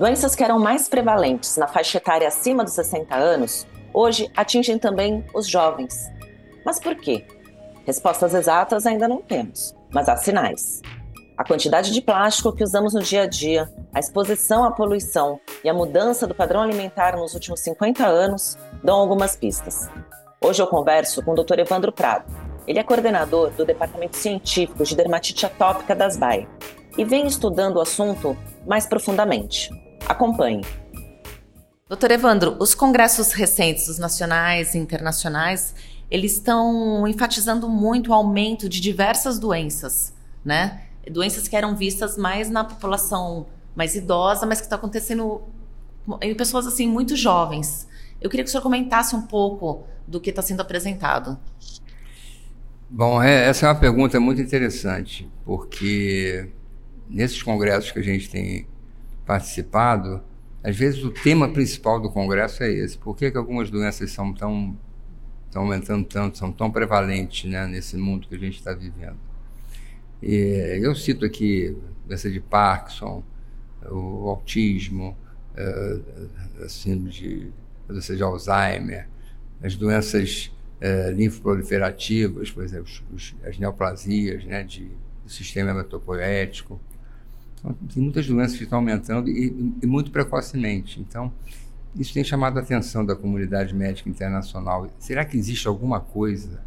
Doenças que eram mais prevalentes na faixa etária acima dos 60 anos, hoje atingem também os jovens. Mas por quê? Respostas exatas ainda não temos, mas há sinais. A quantidade de plástico que usamos no dia a dia, a exposição à poluição e a mudança do padrão alimentar nos últimos 50 anos dão algumas pistas. Hoje eu converso com o Dr. Evandro Prado. Ele é coordenador do Departamento Científico de Dermatite Atópica das BAE e vem estudando o assunto mais profundamente. Acompanhe. Doutor Evandro, os congressos recentes, os nacionais e internacionais, eles estão enfatizando muito o aumento de diversas doenças, né? Doenças que eram vistas mais na população mais idosa, mas que está acontecendo em pessoas assim muito jovens. Eu queria que o senhor comentasse um pouco do que está sendo apresentado. Bom, é, essa é uma pergunta muito interessante, porque nesses congressos que a gente tem participado, às vezes o tema principal do congresso é esse. Por que, que algumas doenças são tão estão aumentando tanto, são tão prevalentes né, nesse mundo que a gente está vivendo? E eu cito aqui doença de Parkinson, o autismo, eh, a síndrome de, a doença de Alzheimer, as doenças uh, linfoproliferativas, por exemplo, os, as neoplasias né, de, do sistema hematopoético, então, tem muitas doenças que estão aumentando e, e, muito precocemente. Então, isso tem chamado a atenção da comunidade médica internacional. Será que existe alguma coisa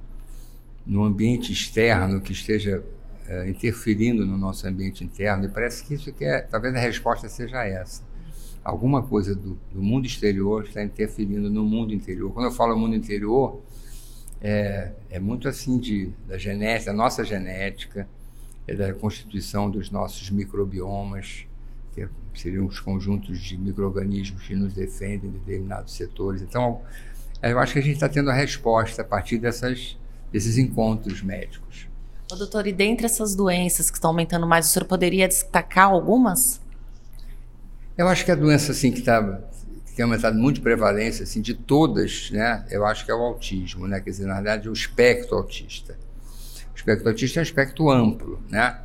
no ambiente externo que esteja é, interferindo no nosso ambiente interno? E parece que isso que é, talvez a resposta seja essa. Alguma coisa do, do mundo exterior está interferindo no mundo interior. Quando eu falo mundo interior, é, é muito assim de, da genética, da nossa genética, é da constituição dos nossos microbiomas, que seriam os conjuntos de micro-organismos que nos defendem em determinados setores. Então, eu acho que a gente está tendo a resposta a partir dessas, desses encontros médicos. Ô, doutor, e dentre essas doenças que estão aumentando mais, o senhor poderia destacar algumas? Eu acho que a doença assim, que, tá, que tem aumentado muito de prevalência, assim, de todas, né, eu acho que é o autismo, né? quer dizer, na verdade, o espectro autista. O espectro autista é um espectro amplo, né?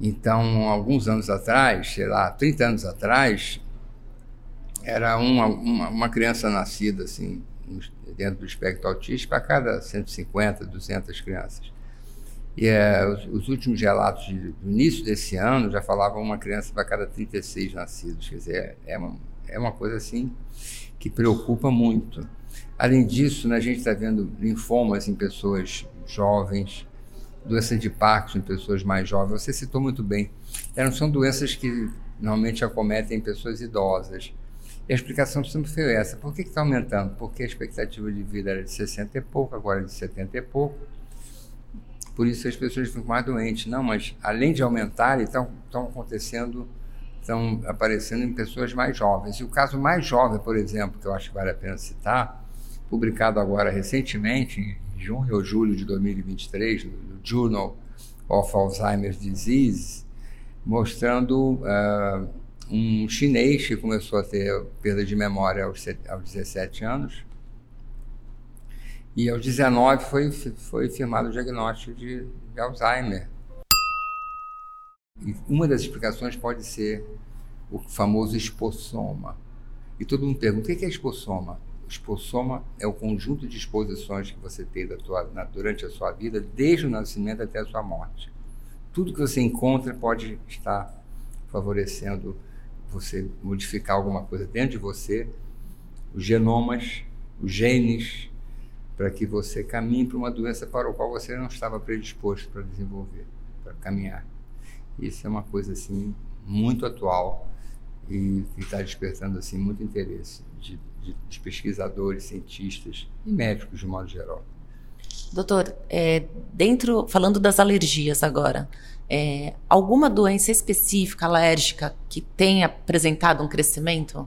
Então, alguns anos atrás, sei lá, 30 anos atrás, era uma, uma, uma criança nascida assim, dentro do espectro autista para cada 150, 200 crianças. E é, os, os, últimos relatos de, do início desse ano já falavam uma criança para cada 36 nascidos. Quer dizer, é, é uma, é uma coisa assim que preocupa muito. Além disso, né, a gente está vendo linfomas em pessoas jovens, doença de Parkinson em pessoas mais jovens. Você citou muito bem. Eram, são doenças que normalmente acometem pessoas idosas. E a explicação sempre foi essa. Por que está aumentando? Porque a expectativa de vida era de 60 e pouco, agora é de 70 e pouco. Por isso as pessoas ficam mais doentes. Não, mas além de aumentar, estão, acontecendo, estão aparecendo em pessoas mais jovens. E o caso mais jovem, por exemplo, que eu acho que vale a pena citar, publicado agora recentemente, em junho ou julho de 2023, no Journal of Alzheimer's Disease, mostrando uh, um chinês que começou a ter perda de memória aos, aos 17 anos. E aos 19 foi, foi firmado o diagnóstico de, de Alzheimer. E uma das explicações pode ser o famoso espossoma. E todo mundo pergunta: o que é espossoma? Espossoma é o conjunto de exposições que você tem tua, na, durante a sua vida, desde o nascimento até a sua morte. Tudo que você encontra pode estar favorecendo você modificar alguma coisa dentro de você, os genomas, os genes, para que você caminhe para uma doença para a qual você não estava predisposto para desenvolver, para caminhar. Isso é uma coisa assim muito atual e está despertando assim muito interesse de, de, de, pesquisadores, cientistas e médicos de modo geral. Doutor, é, dentro falando das alergias agora, é, alguma doença específica alérgica que tenha apresentado um crescimento?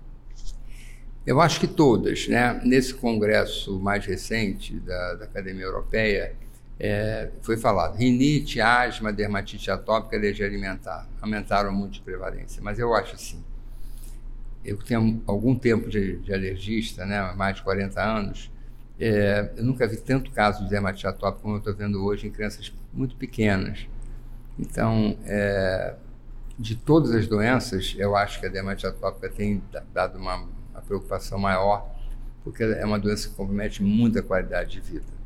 Eu acho que todas, né? Nesse congresso mais recente da, da Academia Europeia, é, foi falado rinite, asma, dermatite atópica, alergia alimentar. Aumentaram muito de prevalência. Mas eu acho assim, eu tenho algum tempo de, de alergista, né, mais de 40 anos, é, eu nunca vi tanto caso de dermatite atópica como eu estou vendo hoje em crianças muito pequenas. Então, é, de todas as doenças, eu acho que a dermatite atópica tem dado uma, uma preocupação maior, porque é uma doença que compromete muito a qualidade de vida.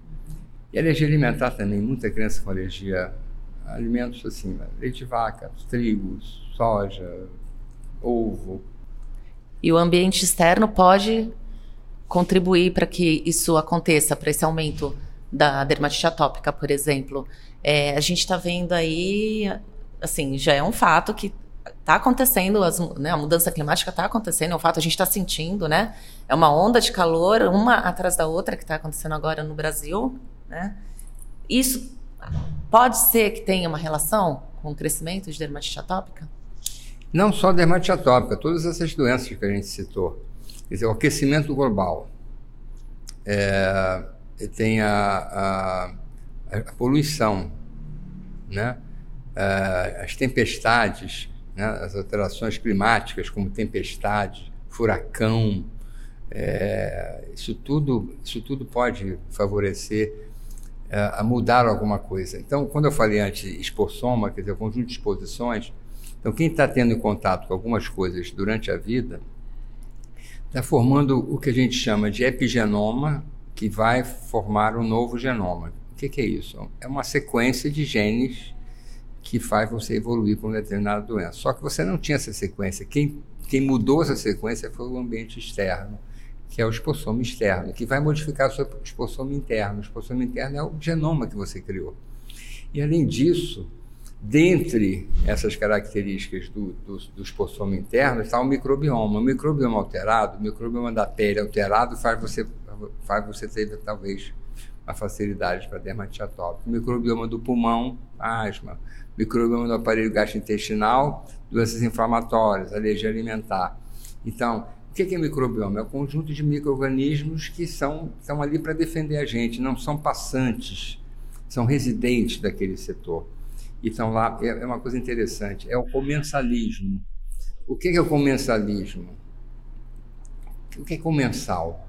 E alergia alimentar também, muita criança com alergia a alimentos assim, leite de vaca, trigo, soja, ovo. E o ambiente externo pode contribuir para que isso aconteça, para esse aumento da dermatite atópica, por exemplo. É, a gente está vendo aí, assim, já é um fato que está acontecendo, as, né, a mudança climática está acontecendo, é um fato, a gente está sentindo, né? É uma onda de calor, uma atrás da outra, que está acontecendo agora no Brasil, né? Isso pode ser que tenha uma relação com o crescimento de dermatite atópica? Não só dermatite atópica, todas essas doenças que a gente citou. Quer dizer, o aquecimento global, é, tem a, a, a, poluição, né? É, as tempestades, né? as alterações climáticas, como tempestade, furacão, é, isso, tudo, isso tudo pode favorecer é, a mudar alguma coisa. Então, quando eu falei antes expossoma, quer dizer, o conjunto de exposições, então quem está tendo contato com algumas coisas durante a vida está formando o que a gente chama de epigenoma, que vai formar um novo genoma. O que, que é isso? É uma sequência de genes que faz você evoluir para uma determinada doença. Só que você não tinha essa sequência. Quem, quem mudou essa sequência foi o ambiente externo, que é o esporsoma externo, que vai modificar o seu esporsoma interno. O esporsoma interno é o genoma que você criou. E além disso, Dentre essas características do, do, do esporsoma interno está o microbioma. O microbioma alterado, o microbioma da pele alterado faz você, faz você ter talvez uma facilidade para dermatite atópica. O microbioma do pulmão, asma. Microbioma do aparelho gastrointestinal, doenças inflamatórias, alergia alimentar. Então, o que é microbioma? É um conjunto de micro-organismos que são, estão ali para defender a gente, não são passantes, são residentes daquele setor. Então, lá é, é uma coisa interessante: é o comensalismo. O que é o comensalismo? O que é comensal?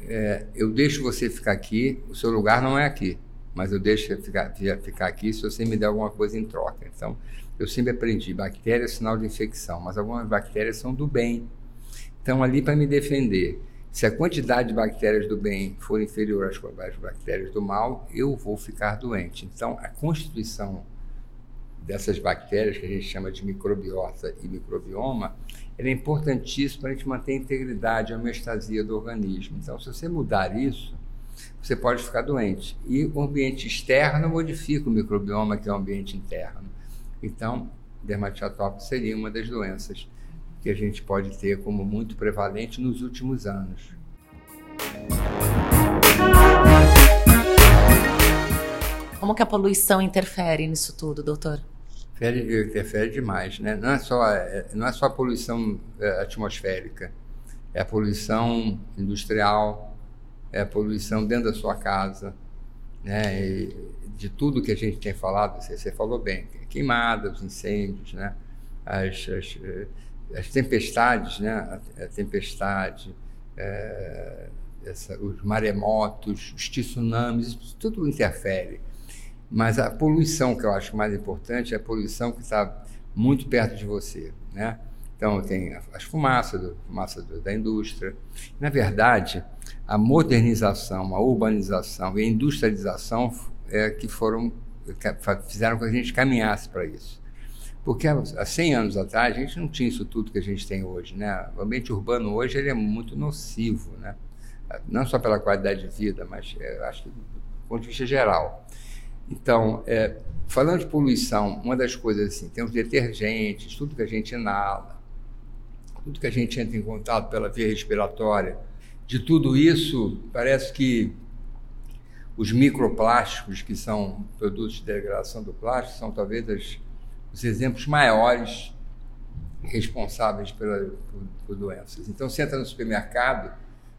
É, eu deixo você ficar aqui, o seu lugar não é aqui, mas eu deixo você ficar, ficar aqui se você me der alguma coisa em troca. Então, eu sempre aprendi: bactéria é sinal de infecção, mas algumas bactérias são do bem. Estão ali para me defender. Se a quantidade de bactérias do bem for inferior às bactérias do mal, eu vou ficar doente. Então, a constituição dessas bactérias que a gente chama de microbiota e microbioma, ele é importantíssimo para a gente manter a integridade, a homeostasia do organismo. Então, se você mudar isso, você pode ficar doente. E o ambiente externo modifica o microbioma, que é o ambiente interno. Então, dermatite atópica seria uma das doenças que a gente pode ter como muito prevalente nos últimos anos. Como que a poluição interfere nisso tudo, doutor? Interfere, interfere demais, né? Não é só, é, não é só a poluição é, atmosférica, é a poluição industrial, é a poluição dentro da sua casa, né? E de tudo que a gente tem falado, você, você falou bem, queimadas, incêndios, né? As, as, as tempestades, né? A tempestade, é, essa, os maremotos, os tsunamis, tudo interfere. Mas a poluição que eu acho mais importante é a poluição que está muito perto de você, né? Então tem as fumaças, do, fumaça do, da indústria. Na verdade, a modernização, a urbanização e a industrialização é que foram fizeram com que a gente caminhasse para isso. Porque há 100 anos atrás a gente não tinha isso tudo que a gente tem hoje, né? O ambiente urbano hoje ele é muito nocivo, né? Não só pela qualidade de vida, mas é, acho que do ponto de vista geral. Então, é, falando de poluição, uma das coisas assim, tem os detergentes, tudo que a gente inala, tudo que a gente entra em contato pela via respiratória, de tudo isso, parece que os microplásticos, que são produtos de degradação do plástico, são talvez as, os exemplos maiores responsáveis pela, por, por, doenças. Então, você entra no supermercado,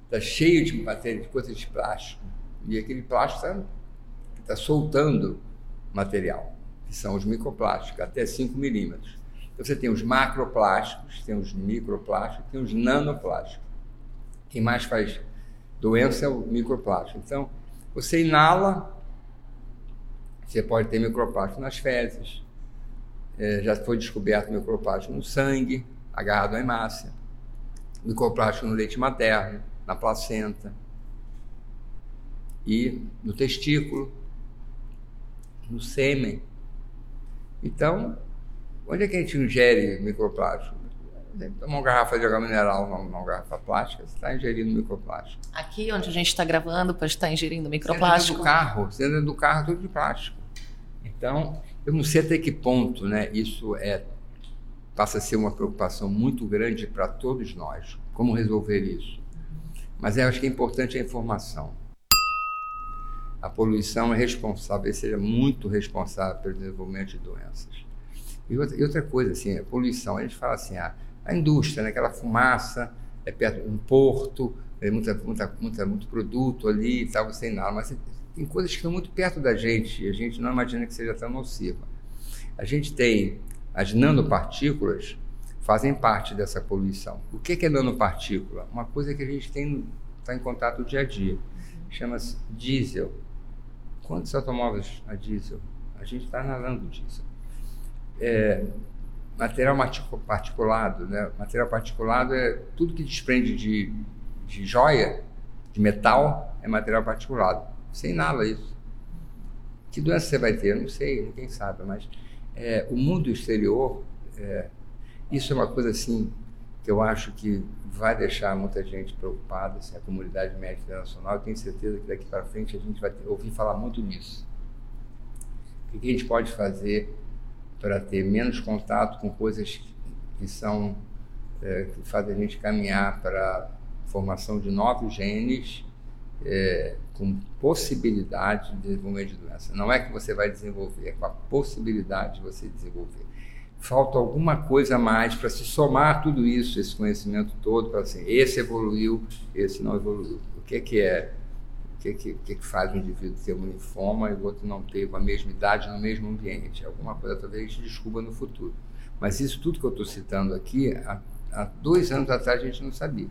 está cheio de matéria, de coisas de plástico, e aquele plástico está está soltando material, que são os microplásticos, até 5 milímetros. Então, você tem os macroplásticos, tem os microplásticos, tem os nanoplásticos. Quem mais faz doença é o microplástico. Então, você inala, você pode ter microplástico nas fezes, é, já foi descoberto microplástico no sangue, agarrado à hemácia, microplástico no leite materno, na placenta e no testículo, no sêmen. Então, onde é que a gente ingere microplástico? Tomar uma garrafa de água mineral numa garrafa plástica, você está ingerindo microplástico. Aqui onde a gente está gravando, pode estar ingerindo microplástico. Dentro do carro, dentro do carro, tudo de plástico. Então, eu não sei até que ponto né, isso é, passa a ser uma preocupação muito grande para todos nós. Como resolver isso? Mas eu acho que é importante a informação. A poluição é responsável, seja muito responsável pelo desenvolvimento de doenças. E outra, e outra coisa, assim, a poluição, a gente fala assim, ah, a indústria, né, aquela fumaça, é perto de um porto, é muita, muita, muita, muito produto ali e tal, sem nada, mas tem coisas que estão muito perto da gente e a gente não imagina que seja tão nociva. A gente tem as nanopartículas fazem parte dessa poluição. O que é nanopartícula? Uma coisa que a gente tem está em contato dia a dia. Chama-se diesel. Quantos automóveis a diesel? A gente está inalando diesel. É, material particulado, né? Material particulado é tudo que desprende de, de joia, de metal, é material particulado. Você inala isso. Que doença você vai ter? Não sei, ninguém sabe, mas é, o mundo exterior, é, isso é uma coisa assim que eu acho que vai deixar muita gente preocupada, assim, a comunidade médica internacional. Eu tenho certeza que daqui para frente a gente vai ter, ouvir falar muito nisso. O que a gente pode fazer para ter menos contato com coisas que são é, que fazem a gente caminhar para a formação de novos genes é, com possibilidade de desenvolvimento de doença. Não é que você vai desenvolver, é com a possibilidade de você desenvolver. Falta alguma coisa a mais para se somar tudo isso, esse conhecimento todo, para assim, esse evoluiu, esse não evoluiu. O que, que é? O que, que, que, faz um indivíduo ter um linfoma e o outro não ter com a mesma idade no mesmo ambiente? Alguma coisa talvez a gente descubra no futuro. Mas isso tudo que eu estou citando aqui, há, há dois anos atrás a gente não sabia.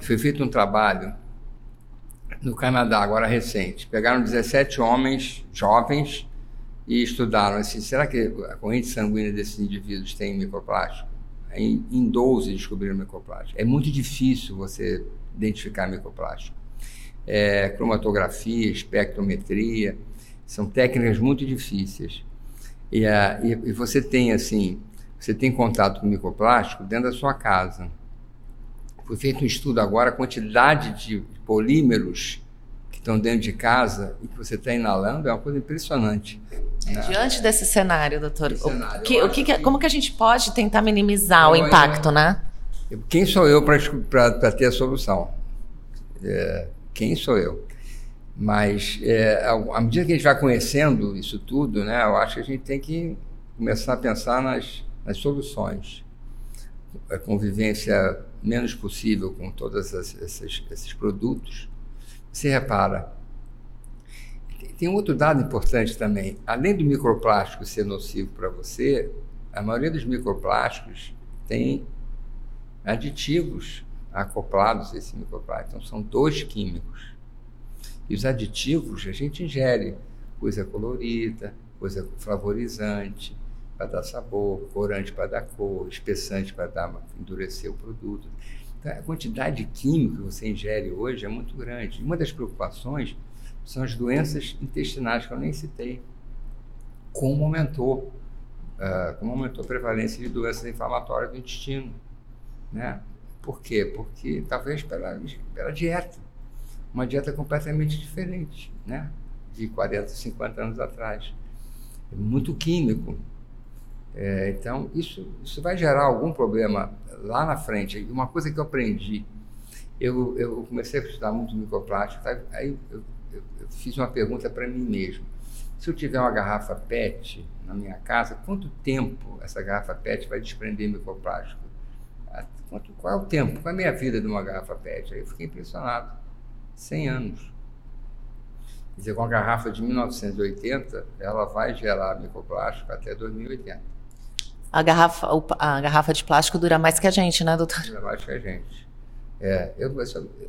Foi feito um trabalho no Canadá, agora recente. Pegaram 17 homens jovens e estudaram assim, será que a corrente sanguínea desses indivíduos tem microplástico? Em, em 12 descobriram microplástico. É muito difícil você identificar microplástico. É, cromatografia, espectrometria, são técnicas muito difíceis. E, e, e você tem assim, você tem contato com microplástico dentro da sua casa. Foi feito um estudo agora, a quantidade de polímeros que estão dentro de casa e que você está inalando é uma coisa impressionante. Né? Diante desse cenário, doutor, cenário, o que, o que, que, como que a gente pode tentar minimizar o impacto, né? Quem sou eu para ter a solução? É, quem sou eu? Mas é, à medida que a gente vai conhecendo isso tudo, né, eu acho que a gente tem que começar a pensar nas, nas soluções. A convivência menos possível com todos esses, produtos. Você repara, tem outro dado importante também. Além do microplástico ser nocivo para você, a maioria dos microplásticos tem aditivos acoplados a esse microplástico. Então, são dois químicos. E os aditivos a gente ingere coisa colorida, coisa flavorizante, para dar sabor, corante para dar cor, espessante para dar, endurecer o produto. Então, a quantidade de químico que você ingere hoje é muito grande. Uma das preocupações são as doenças intestinais, que eu nem citei. Como aumentou, uh, como aumentou a prevalência de doenças inflamatórias do intestino. Né? Por quê? Porque talvez pela, pela dieta. Uma dieta completamente diferente né? de 40, 50 anos atrás. É muito químico, é, então, isso, isso vai gerar algum problema lá na frente. Uma coisa que eu aprendi, eu, eu comecei a estudar muito microplástico, tá? aí eu, eu, eu fiz uma pergunta para mim mesmo. Se eu tiver uma garrafa PET na minha casa, quanto tempo essa garrafa PET vai desprender microplástico? Quanto, qual é o tempo? Qual é a minha vida de uma garrafa PET? Aí eu fiquei impressionado. 100 anos. Quer dizer, com a garrafa de 1980, ela vai gerar microplástico até 2080. A garrafa, a garrafa de plástico dura mais que a gente, né, doutor? Dura mais que a gente. É, eu,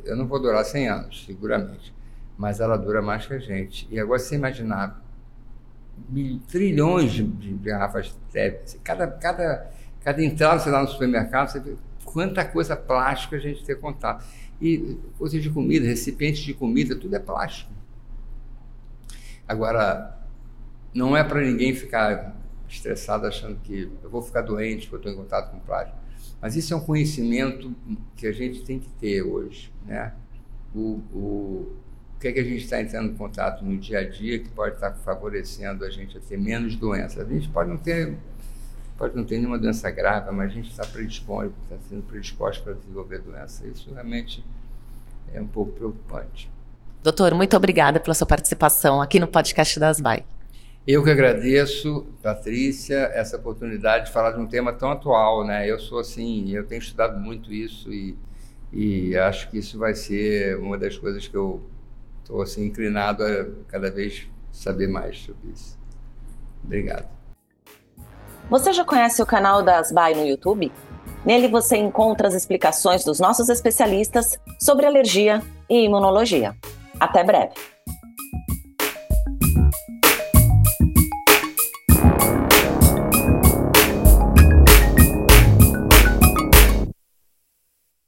eu não vou durar 100 anos, seguramente. mas ela dura mais que a gente. E agora, você imaginar trilhões de, de garrafas PET, cada, cada, cada entrada você dá no supermercado, você vê quanta coisa plástica a gente tem contato. E coisas de comida, recipientes de comida, tudo é plástico. Agora, não é para ninguém ficar estressado achando que eu vou ficar doente porque eu estou em contato com plástico. Mas isso é um conhecimento que a gente tem que ter hoje, né? O, o, o que é que a gente está entrando em contato no dia a dia que pode estar favorecendo a gente a ter menos doenças. A gente pode não ter, pode não ter nenhuma doença grave, mas a gente está predisposto, está sendo predisposto para desenvolver doença. Isso realmente é um pouco preocupante. Doutor, muito obrigada pela sua participação aqui no podcast das BAI. Eu que agradeço, Patrícia, essa oportunidade de falar de um tema tão atual, né? Eu sou assim, eu tenho estudado muito isso e, e acho que isso vai ser uma das coisas que eu estou assim inclinado a cada vez saber mais sobre isso. Obrigado. Você já conhece o canal das BAI no YouTube? Nele você encontra as explicações dos nossos especialistas sobre alergia e imunologia. Até breve!